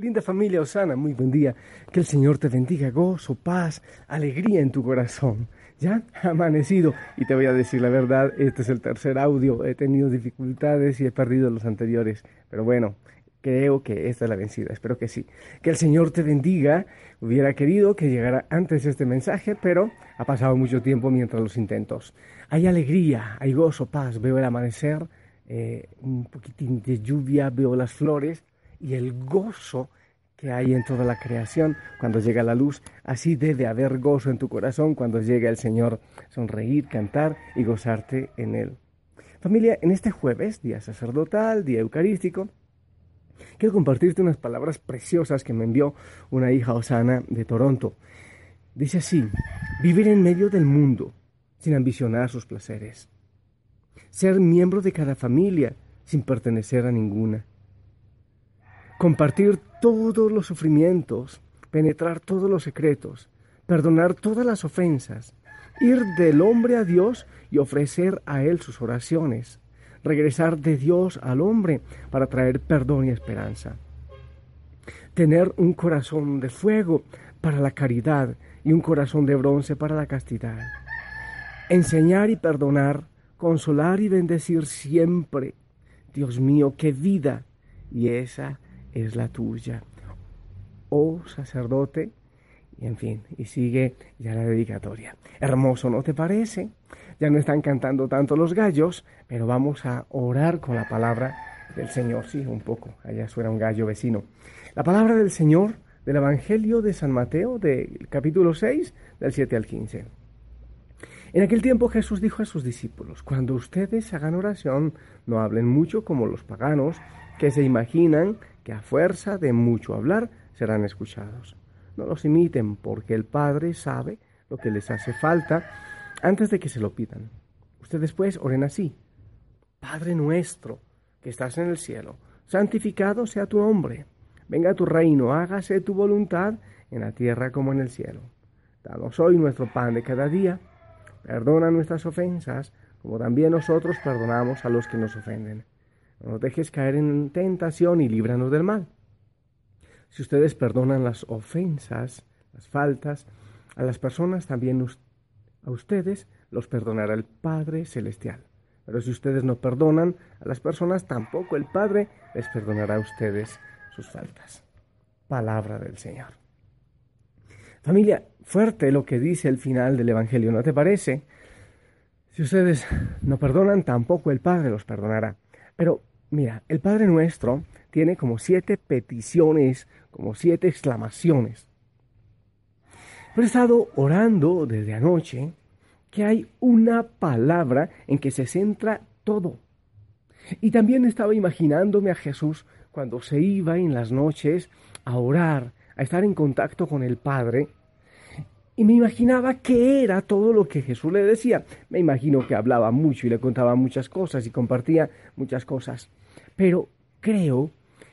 Linda familia Osana, muy buen día. Que el Señor te bendiga, gozo, paz, alegría en tu corazón. Ya amanecido y te voy a decir la verdad, este es el tercer audio, he tenido dificultades y he perdido los anteriores, pero bueno, creo que esta es la vencida, espero que sí. Que el Señor te bendiga, hubiera querido que llegara antes este mensaje, pero ha pasado mucho tiempo mientras los intentos. Hay alegría, hay gozo, paz, veo el amanecer, eh, un poquitín de lluvia, veo las flores y el gozo que hay en toda la creación cuando llega la luz. Así debe haber gozo en tu corazón cuando llega el Señor, sonreír, cantar y gozarte en Él. Familia, en este jueves, día sacerdotal, día eucarístico, quiero compartirte unas palabras preciosas que me envió una hija Osana de Toronto. Dice así, vivir en medio del mundo sin ambicionar sus placeres. Ser miembro de cada familia sin pertenecer a ninguna compartir todos los sufrimientos, penetrar todos los secretos, perdonar todas las ofensas, ir del hombre a Dios y ofrecer a Él sus oraciones, regresar de Dios al hombre para traer perdón y esperanza. Tener un corazón de fuego para la caridad y un corazón de bronce para la castidad. Enseñar y perdonar, consolar y bendecir siempre. Dios mío, qué vida. Y esa es la tuya. Oh sacerdote, y en fin, y sigue ya la dedicatoria. Hermoso, ¿no te parece? Ya no están cantando tanto los gallos, pero vamos a orar con la palabra del Señor. Sí, un poco, allá suena un gallo vecino. La palabra del Señor del Evangelio de San Mateo, del capítulo 6, del 7 al 15. En aquel tiempo Jesús dijo a sus discípulos, cuando ustedes hagan oración, no hablen mucho como los paganos, que se imaginan que a fuerza de mucho hablar serán escuchados. No los imiten, porque el Padre sabe lo que les hace falta antes de que se lo pidan. Ustedes pues oren así. Padre nuestro, que estás en el cielo, santificado sea tu nombre. Venga tu reino, hágase tu voluntad en la tierra como en el cielo. Danos hoy nuestro pan de cada día. Perdona nuestras ofensas, como también nosotros perdonamos a los que nos ofenden no dejes caer en tentación y líbranos del mal. Si ustedes perdonan las ofensas, las faltas, a las personas, también a ustedes los perdonará el Padre Celestial. Pero si ustedes no perdonan a las personas, tampoco el Padre les perdonará a ustedes sus faltas. Palabra del Señor. Familia, fuerte lo que dice el final del Evangelio, ¿no te parece? Si ustedes no perdonan, tampoco el Padre los perdonará. Pero Mira, el Padre Nuestro tiene como siete peticiones, como siete exclamaciones. Pero he estado orando desde anoche que hay una palabra en que se centra todo. Y también estaba imaginándome a Jesús cuando se iba en las noches a orar, a estar en contacto con el Padre. Y me imaginaba qué era todo lo que Jesús le decía. Me imagino que hablaba mucho y le contaba muchas cosas y compartía muchas cosas. Pero creo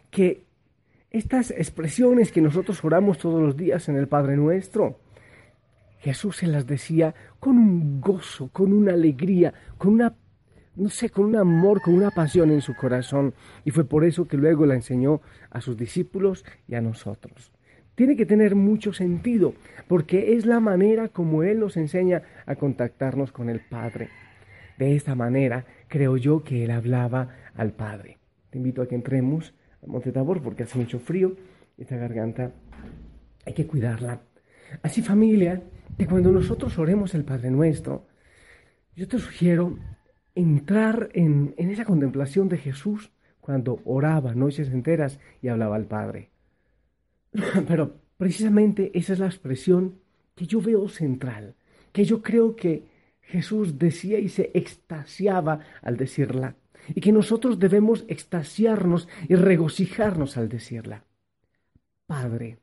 que estas expresiones que nosotros oramos todos los días en el Padre Nuestro, Jesús se las decía con un gozo, con una alegría, con una, no sé, con un amor, con una pasión en su corazón. Y fue por eso que luego la enseñó a sus discípulos y a nosotros. Tiene que tener mucho sentido, porque es la manera como Él nos enseña a contactarnos con el Padre. De esta manera creo yo que Él hablaba al Padre. Te invito a que entremos a Monte Tabor porque hace mucho frío. Esta garganta hay que cuidarla. Así familia, que cuando nosotros oremos el Padre Nuestro, yo te sugiero entrar en, en esa contemplación de Jesús cuando oraba noches enteras y hablaba al Padre. Pero precisamente esa es la expresión que yo veo central, que yo creo que Jesús decía y se extasiaba al decirla y que nosotros debemos extasiarnos y regocijarnos al decirla. Padre,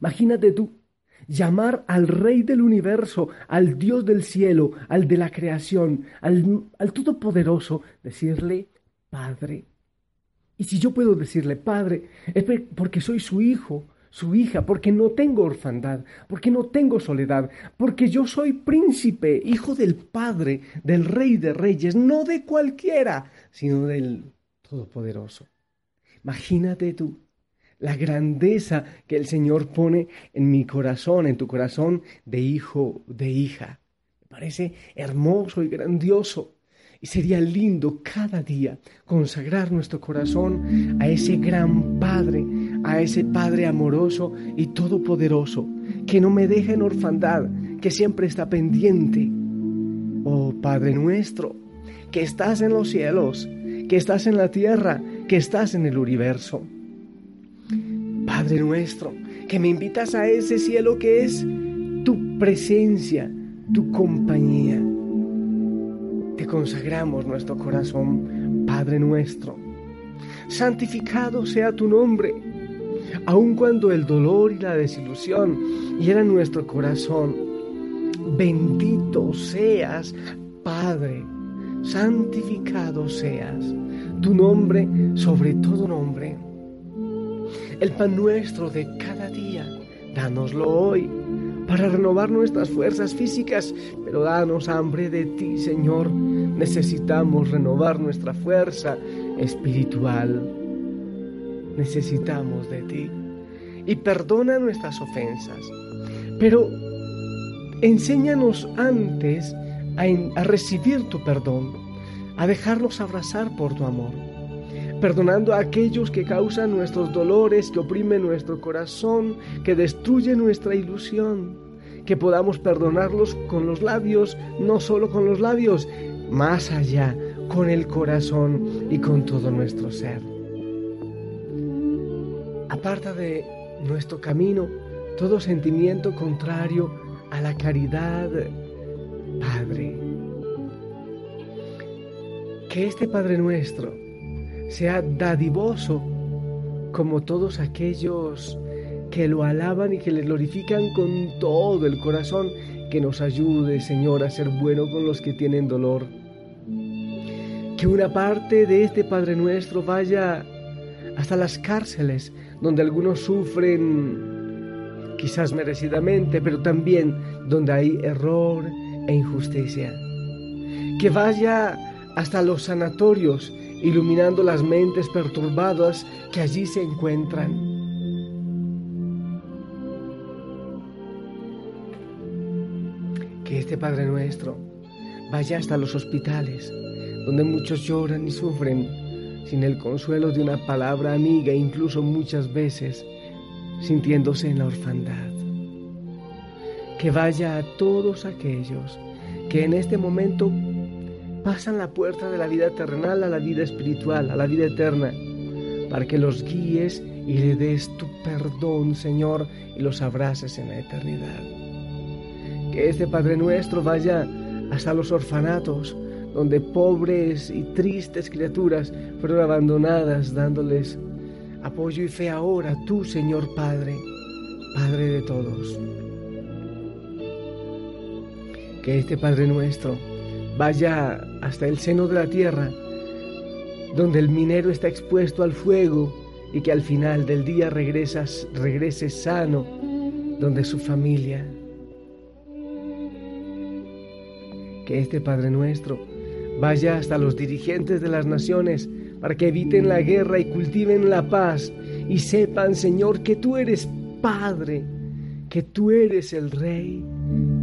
imagínate tú llamar al Rey del universo, al Dios del cielo, al de la creación, al, al Todopoderoso, decirle Padre. Y si yo puedo decirle Padre, es porque soy su hijo, su hija, porque no tengo orfandad, porque no tengo soledad, porque yo soy príncipe, hijo del Padre, del Rey de Reyes, no de cualquiera, sino del Todopoderoso. Imagínate tú la grandeza que el Señor pone en mi corazón, en tu corazón de hijo, de hija. Me parece hermoso y grandioso. Y sería lindo cada día consagrar nuestro corazón a ese gran Padre, a ese Padre amoroso y todopoderoso, que no me deja en orfandad, que siempre está pendiente. Oh Padre nuestro, que estás en los cielos, que estás en la tierra, que estás en el universo. Padre nuestro, que me invitas a ese cielo que es tu presencia, tu compañía. Te consagramos nuestro corazón, Padre nuestro. Santificado sea tu nombre, aun cuando el dolor y la desilusión hieran nuestro corazón. Bendito seas, Padre, santificado seas tu nombre sobre todo nombre. El pan nuestro de cada día, dánoslo hoy para renovar nuestras fuerzas físicas, pero danos hambre de ti, Señor. Necesitamos renovar nuestra fuerza espiritual. Necesitamos de ti. Y perdona nuestras ofensas. Pero enséñanos antes a, recibir tu perdón, a dejarnos abrazar por tu amor perdonando a aquellos que causan nuestros dolores, que oprimen nuestro corazón, que destruyen nuestra ilusión, que podamos perdonarlos con los labios, no solo con los labios, más allá, con el corazón y con todo nuestro ser. Aparta de nuestro camino todo sentimiento contrario a la caridad, Padre. Que este Padre nuestro sea dadivoso como todos aquellos que lo alaban y que le glorifican con todo el corazón, que nos ayude, Señor, a ser bueno con los que tienen dolor. Que una parte de este Padre nuestro vaya hasta las cárceles, donde algunos sufren quizás merecidamente, pero también donde hay error e injusticia. Que vaya hasta los sanatorios iluminando las mentes perturbadas que allí se encuentran. Que este Padre nuestro vaya hasta los hospitales, donde muchos lloran y sufren sin el consuelo de una palabra amiga, incluso muchas veces sintiéndose en la orfandad. Que vaya a todos aquellos que en este momento pasan la puerta de la vida terrenal a la vida espiritual, a la vida eterna, para que los guíes y le des tu perdón, Señor, y los abraces en la eternidad. Que este Padre nuestro vaya hasta los orfanatos, donde pobres y tristes criaturas fueron abandonadas, dándoles apoyo y fe ahora, tú, Señor Padre, Padre de todos. Que este Padre nuestro vaya hasta el seno de la tierra, donde el minero está expuesto al fuego y que al final del día regresas, regrese sano, donde su familia. Que este Padre nuestro vaya hasta los dirigentes de las naciones para que eviten la guerra y cultiven la paz y sepan, Señor, que tú eres Padre, que tú eres el Rey,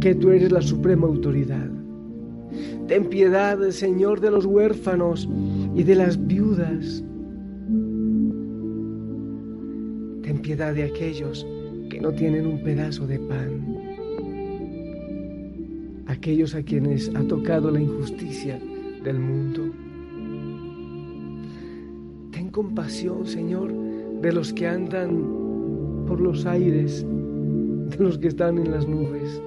que tú eres la suprema autoridad. Ten piedad, Señor, de los huérfanos y de las viudas. Ten piedad de aquellos que no tienen un pedazo de pan. Aquellos a quienes ha tocado la injusticia del mundo. Ten compasión, Señor, de los que andan por los aires, de los que están en las nubes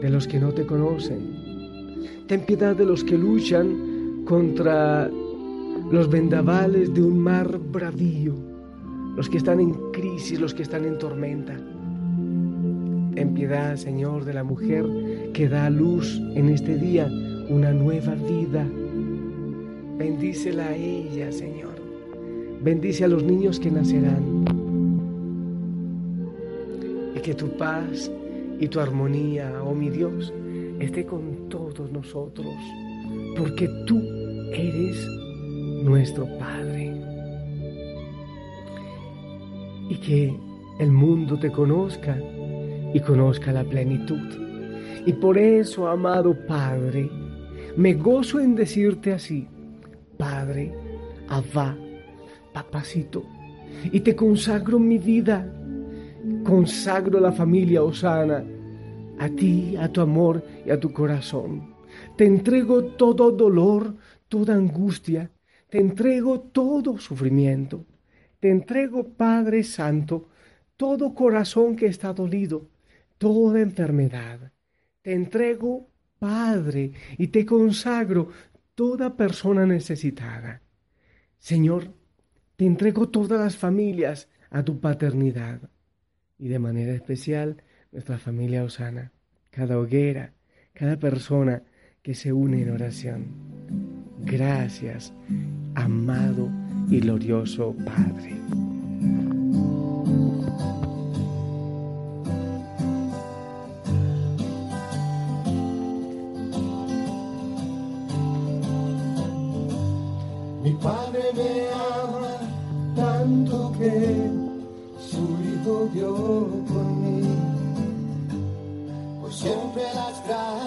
de los que no te conocen. Ten piedad de los que luchan contra los vendavales de un mar bravío, los que están en crisis, los que están en tormenta. Ten piedad, Señor, de la mujer que da luz en este día una nueva vida. Bendícela a ella, Señor. Bendice a los niños que nacerán. Y que tu paz y tu armonía, oh mi Dios, esté con todos nosotros, porque tú eres nuestro Padre. y que el mundo te conozca y conozca la plenitud. Y por eso, amado Padre, me gozo en decirte así, Padre, Abba, papacito, y te consagro mi vida, consagro la familia Osana, a ti, a tu amor y a tu corazón. Te entrego todo dolor, toda angustia, te entrego todo sufrimiento. Te entrego, Padre Santo, todo corazón que está dolido, toda enfermedad. Te entrego, Padre, y te consagro toda persona necesitada. Señor, te entrego todas las familias a tu paternidad y de manera especial nuestra familia Osana, cada hoguera, cada persona que se une en oración. Gracias, amado y glorioso Padre. Mi Padre me ama tanto que su Hijo dio por mí. Por siempre las gracias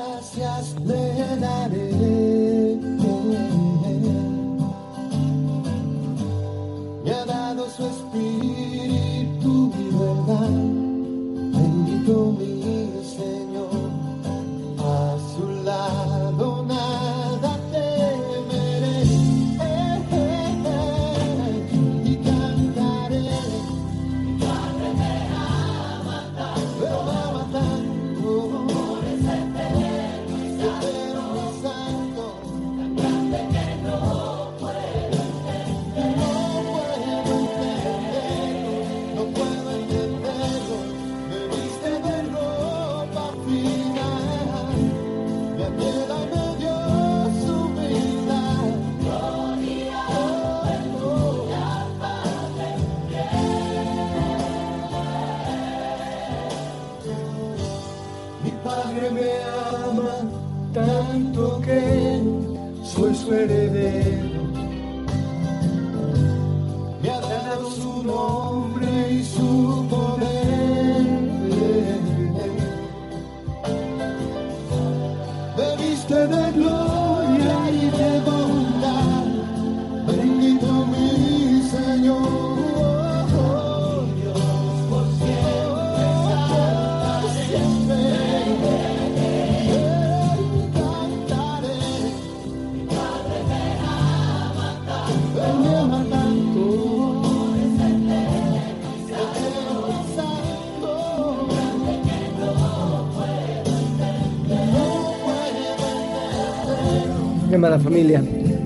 amada familia,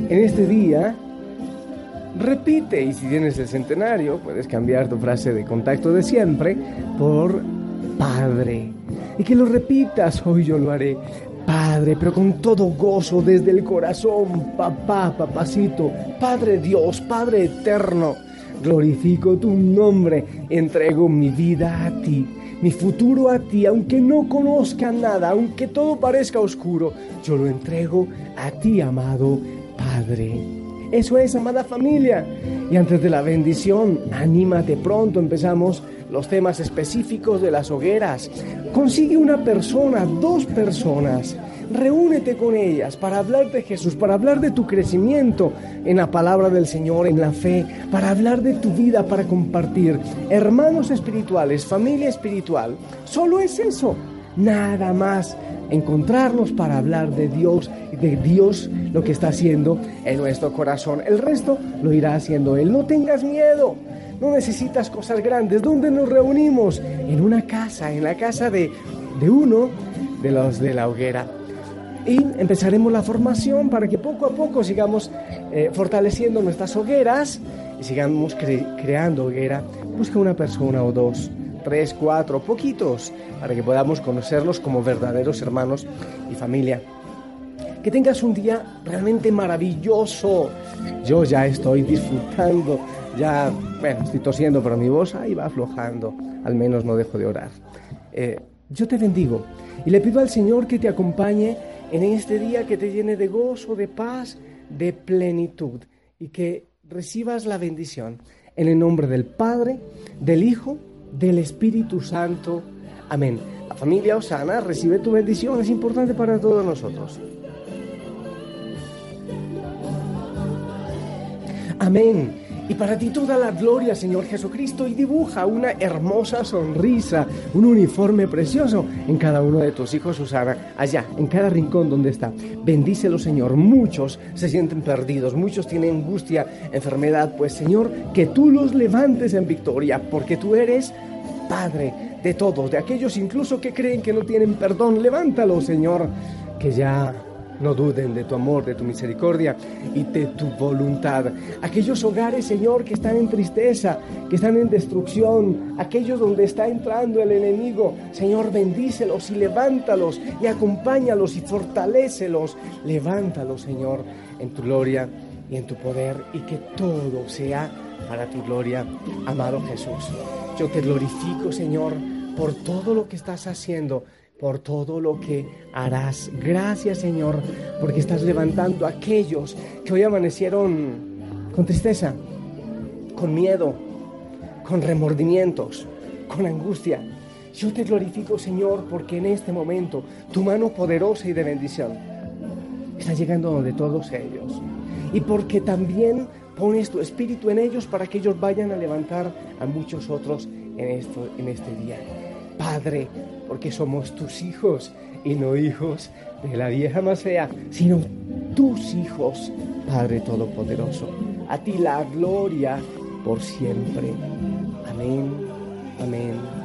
en este día repite y si tienes el centenario puedes cambiar tu frase de contacto de siempre por Padre. Y que lo repitas, hoy yo lo haré. Padre, pero con todo gozo desde el corazón, papá, papacito, Padre Dios, Padre eterno, glorifico tu nombre, entrego mi vida a ti, mi futuro a ti, aunque no conozca nada, aunque todo parezca oscuro, yo lo entrego a ti, amado Padre. Eso es, amada familia. Y antes de la bendición, anímate pronto, empezamos los temas específicos de las hogueras. Consigue una persona, dos personas, reúnete con ellas para hablar de Jesús, para hablar de tu crecimiento en la palabra del Señor, en la fe, para hablar de tu vida, para compartir. Hermanos espirituales, familia espiritual, solo es eso, nada más. Encontrarnos para hablar de Dios, de Dios lo que está haciendo en nuestro corazón. El resto lo irá haciendo Él. No tengas miedo. No necesitas cosas grandes. ¿Dónde nos reunimos? En una casa, en la casa de, de uno de los de la hoguera. Y empezaremos la formación para que poco a poco sigamos eh, fortaleciendo nuestras hogueras y sigamos cre- creando hoguera. Busca una persona o dos, tres, cuatro, poquitos, para que podamos conocerlos como verdaderos hermanos y familia. Que tengas un día realmente maravilloso. Yo ya estoy disfrutando, ya, bueno, estoy tosiendo, pero mi voz ahí va aflojando. Al menos no dejo de orar. Eh, yo te bendigo y le pido al Señor que te acompañe en este día, que te llene de gozo, de paz, de plenitud y que recibas la bendición. En el nombre del Padre, del Hijo, del Espíritu Santo. Amén. La familia Osana recibe tu bendición, es importante para todos nosotros. Amén. Y para ti toda la gloria, Señor Jesucristo, y dibuja una hermosa sonrisa, un uniforme precioso en cada uno de tus hijos, Susana, allá, en cada rincón donde está. Bendícelo, Señor. Muchos se sienten perdidos, muchos tienen angustia, enfermedad, pues, Señor, que tú los levantes en victoria, porque tú eres Padre de todos, de aquellos incluso que creen que no tienen perdón. Levántalo, Señor, que ya no duden de tu amor, de tu misericordia y de tu voluntad. Aquellos hogares, Señor, que están en tristeza, que están en destrucción, aquellos donde está entrando el enemigo, Señor, bendícelos y levántalos y acompáñalos y fortalécelos. Levántalos, Señor, en tu gloria y en tu poder y que todo sea para tu gloria, amado Jesús. Yo te glorifico, Señor, por todo lo que estás haciendo por todo lo que harás. Gracias Señor, porque estás levantando a aquellos que hoy amanecieron con tristeza, con miedo, con remordimientos, con angustia. Yo te glorifico Señor porque en este momento tu mano poderosa y de bendición está llegando donde todos ellos. Y porque también pones tu espíritu en ellos para que ellos vayan a levantar a muchos otros en, esto, en este día. Padre, porque somos tus hijos y no hijos de la vieja Masea, sino tus hijos, Padre Todopoderoso. A ti la gloria por siempre. Amén, amén